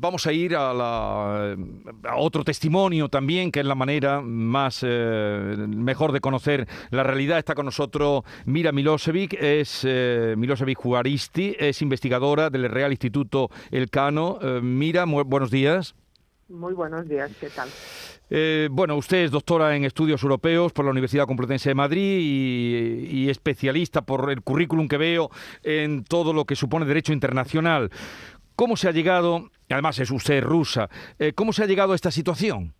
Vamos a ir a, la, a, otro testimonio también, que es la manera más eh, mejor de conocer la realidad. Está con nosotros Mira Milosevic, es eh, Milosevic Juaristi, es investigadora del Real Instituto Elcano. Eh, Mira, buenos días. Muy buenos días, ¿qué tal? Eh, bueno, usted es doctora en estudios europeos por la Universidad Complutense de Madrid y, y, especialista por el currículum que veo en todo lo que supone derecho internacional. ¿Cómo se ha llegado, además es usted rusa, eh, cómo se ha llegado a esta situación?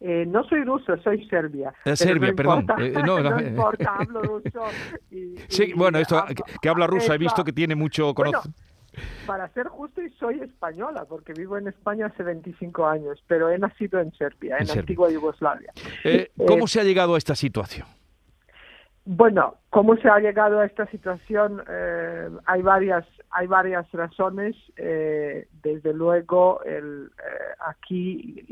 Eh, no soy rusa, soy serbia. Eh, Serbia, no perdón. Importa, Eh, no, no, importa, hablo ruso. Y, Sí, y bueno, esto hablo- que, que habla rusa he eso- visto que tiene mucho Bueno, conocimiento. Para ser justo, soy española, porque vivo en España hace 25 años, pero he nacido en Serbia, En en, Serbia. antigua Yugoslavia. ¿Cómo se ha llegado a esta situación? Bueno, ¿cómo se ha llegado a esta situación? Eh, hay varias hay varias razones. Eh, desde luego, el, eh, aquí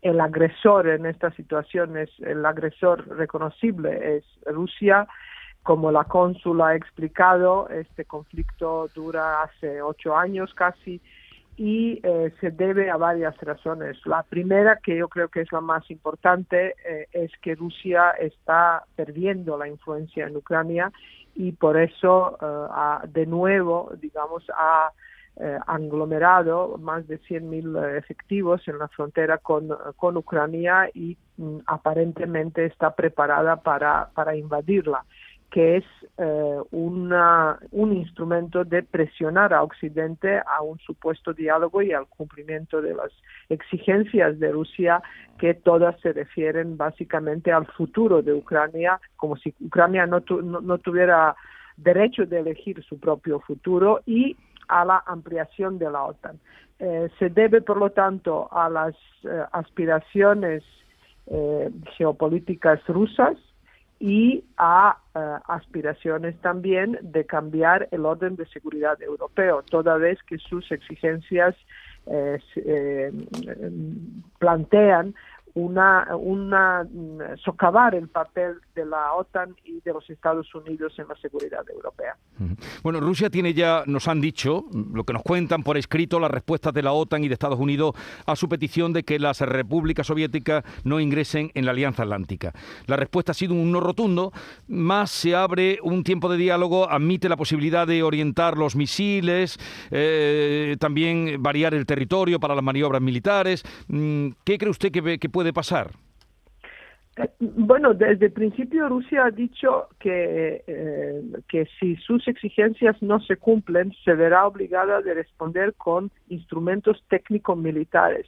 el agresor en esta situación es el agresor reconocible es Rusia. Como la cónsula ha explicado, este conflicto dura hace ocho años casi y eh, se debe a varias razones. La primera, que yo creo que es la más importante, eh, es que Rusia está perdiendo la influencia en Ucrania y por eso eh, ha, de nuevo, digamos, ha aglomerado más de 100.000 eh, efectivos en la frontera con, con Ucrania y mm, aparentemente está preparada para, para invadirla que es eh, una, un instrumento de presionar a Occidente a un supuesto diálogo y al cumplimiento de las exigencias de Rusia, que todas se refieren básicamente al futuro de Ucrania, como si Ucrania no, tu- no, tuviera derecho de elegir su propio futuro y a la ampliación de la OTAN. Eh, se debe, por lo tanto, a las eh, aspiraciones geopolíticas rusas y a eh, aspiraciones también de cambiar el orden de seguridad europeo, toda vez que sus exigencias eh, eh, plantean una, una mm, socavar el papel de la OTAN y de los Estados Unidos en la seguridad europea. Bueno, Rusia tiene ya, nos han dicho, lo que nos cuentan por escrito, las respuestas de la OTAN y de Estados Unidos a su petición de que las repúblicas soviéticas no ingresen en la Alianza Atlántica. La respuesta ha sido un no rotundo, más se abre un tiempo de diálogo, admite la posibilidad de orientar los misiles, eh, también variar el territorio para las maniobras militares. Mm, ¿Qué cree usted que, que puede pasar? Eh, Bueno, desde el principio Rusia ha dicho que, eh, que si sus exigencias no se cumplen, se verá obligada de responder con instrumentos técnico-militares.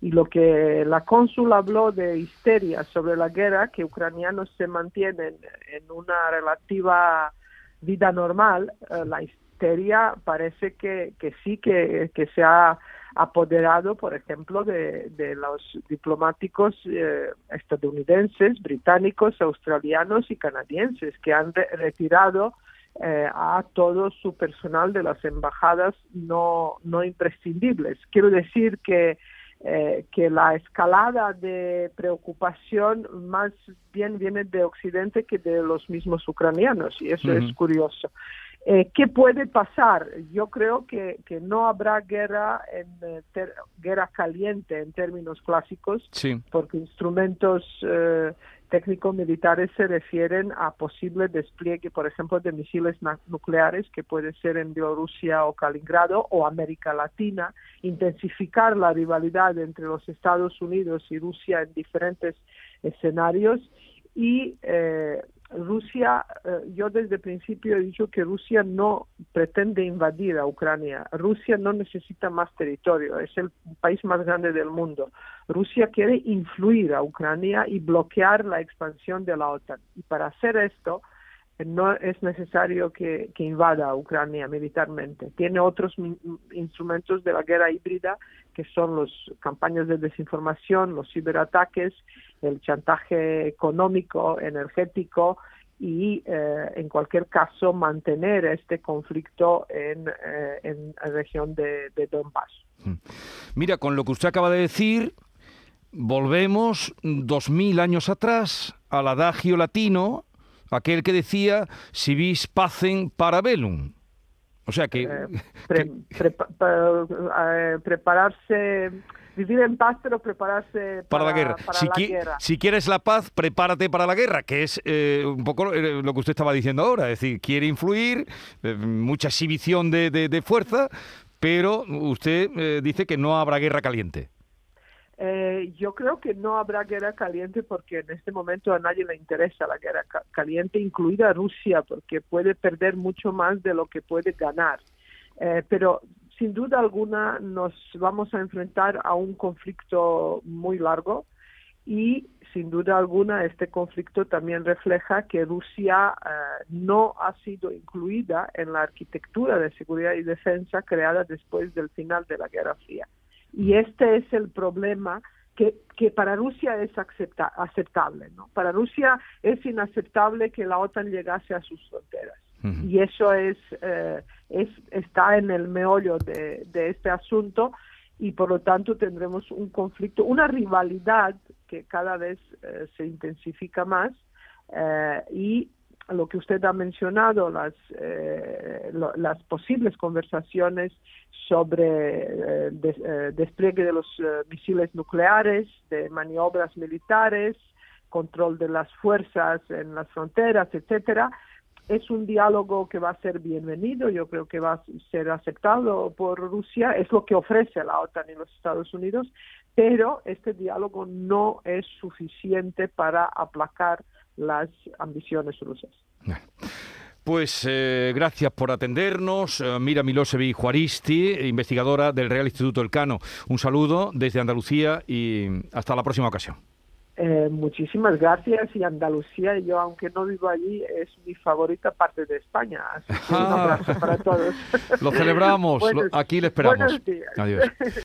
Y lo que la cónsul habló de histeria sobre la guerra, que ucranianos se mantienen en una relativa vida normal, eh, la histeria parece que, que sí que, que se ha apoderado, por ejemplo, de, de los diplomáticos eh, estadounidenses, británicos, australianos y canadienses que han re- retirado eh, a todo su personal de las embajadas no, no imprescindibles. Quiero decir que eh, que la escalada de preocupación más bien viene de Occidente que de los mismos ucranianos y eso es curioso. Eh, ¿Qué puede pasar? Yo creo que, que no habrá guerra, en, eh, ter- guerra caliente en términos clásicos, Sí. porque instrumentos eh, técnico-militares se refieren a posible despliegue, por ejemplo, de misiles nucleares, que puede ser en Bielorrusia o Kaliningrado o América Latina, intensificar la rivalidad entre los Estados Unidos y Rusia en diferentes escenarios y eh, Rusia, eh, yo desde el principio he dicho que Rusia no pretende invadir a Ucrania. Rusia no necesita más territorio, es el país más grande del mundo. Rusia quiere influir a Ucrania y bloquear la expansión de la OTAN. Y para hacer esto, no es necesario que, que invada Ucrania militarmente. Tiene otros instrumentos de la guerra híbrida, que son las campañas de desinformación, los ciberataques, el chantaje económico, energético y, eh, en cualquier caso, mantener este conflicto en, eh, en la región de, de Donbass. Mira, con lo que usted acaba de decir, volvemos dos mil años atrás al adagio latino, aquel que decía si vis pacem para bellum. O sea que... prepararse vivir en paz, pero prepararse para, la guerra. si, quieres la paz, prepárate para la guerra, que es eh, un poco eh, lo que usted estaba diciendo ahora. Es decir, quiere influir, eh, mucha exhibición de, fuerza, pero usted dice que no habrá guerra caliente. Yo creo que no habrá guerra caliente porque en este momento a nadie le interesa la guerra caliente, incluida Rusia, porque puede perder mucho más de lo que puede ganar. pero sin duda alguna nos vamos a enfrentar a un conflicto muy largo y sin duda alguna este conflicto también refleja que Rusia eh, no ha sido incluida en la arquitectura de seguridad y defensa creada después del final de la Guerra Fría. Y este es el problema que, que para Rusia es aceptable. ¿no? Para Rusia es inaceptable que la OTAN llegase a sus fronteras. Y eso es, eh, es, está en el meollo de, este asunto y por lo tanto tendremos un conflicto, una rivalidad que cada vez eh, se intensifica más eh, y lo que usted ha mencionado, las, las posibles conversaciones sobre despliegue de los misiles nucleares, de maniobras militares, control de las fuerzas en las fronteras, etcétera, es un diálogo que va a ser bienvenido, yo creo que va a ser aceptado por Rusia, es lo que ofrece la OTAN y los Estados Unidos, pero este diálogo no es suficiente para aplacar las ambiciones rusas. Pues eh, gracias por atendernos. Eh, Mira Milosevic Juaristi, investigadora del Real Instituto Elcano. Un saludo desde Andalucía y hasta la próxima ocasión. Eh, muchísimas gracias y Andalucía, yo aunque no vivo allí, es mi favorita parte de España. Así que un abrazo para todos. Lo celebramos, aquí le esperamos. Adiós.